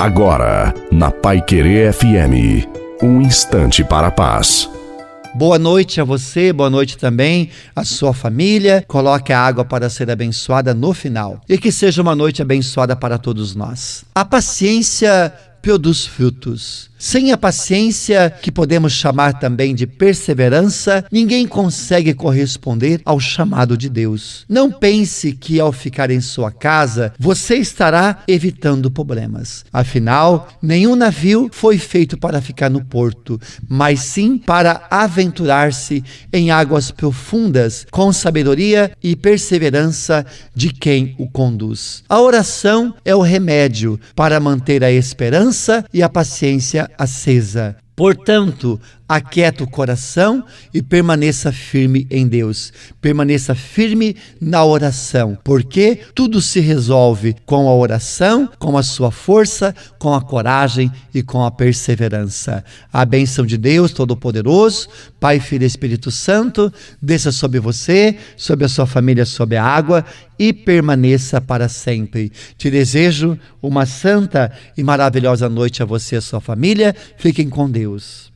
Agora, na Pai Querer FM, um instante para a paz. Boa noite a você, boa noite também à sua família. Coloque a água para ser abençoada no final. E que seja uma noite abençoada para todos nós. A paciência produz frutos. Sem a paciência, que podemos chamar também de perseverança, ninguém consegue corresponder ao chamado de Deus. Não pense que ao ficar em sua casa, você estará evitando problemas. Afinal, nenhum navio foi feito para ficar no porto, mas sim para aventurar-se em águas profundas com sabedoria e perseverança de quem o conduz. A oração é o remédio para manter a esperança e a paciência acesa. Portanto, aquieta o coração e permaneça firme em Deus. Permaneça firme na oração, porque tudo se resolve com a oração, com a sua força, com a coragem e com a perseverança. A bênção de Deus Todo-Poderoso, Pai, Filho e Espírito Santo, desça sobre você, sobre a sua família, sobre a água e permaneça para sempre. Te desejo uma santa e maravilhosa noite a você e a sua família. Fiquem com Deus.